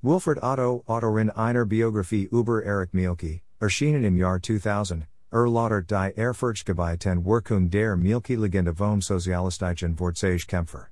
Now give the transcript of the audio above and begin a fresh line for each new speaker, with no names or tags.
Wilfriede Otto, autorin einer Biografie über Erich Mielke, erschienen im Jahr 2000, Erläutert die Erfolgsgebieten Wirkung der Mielke-Legende vom Sozialistischen Kämpfer.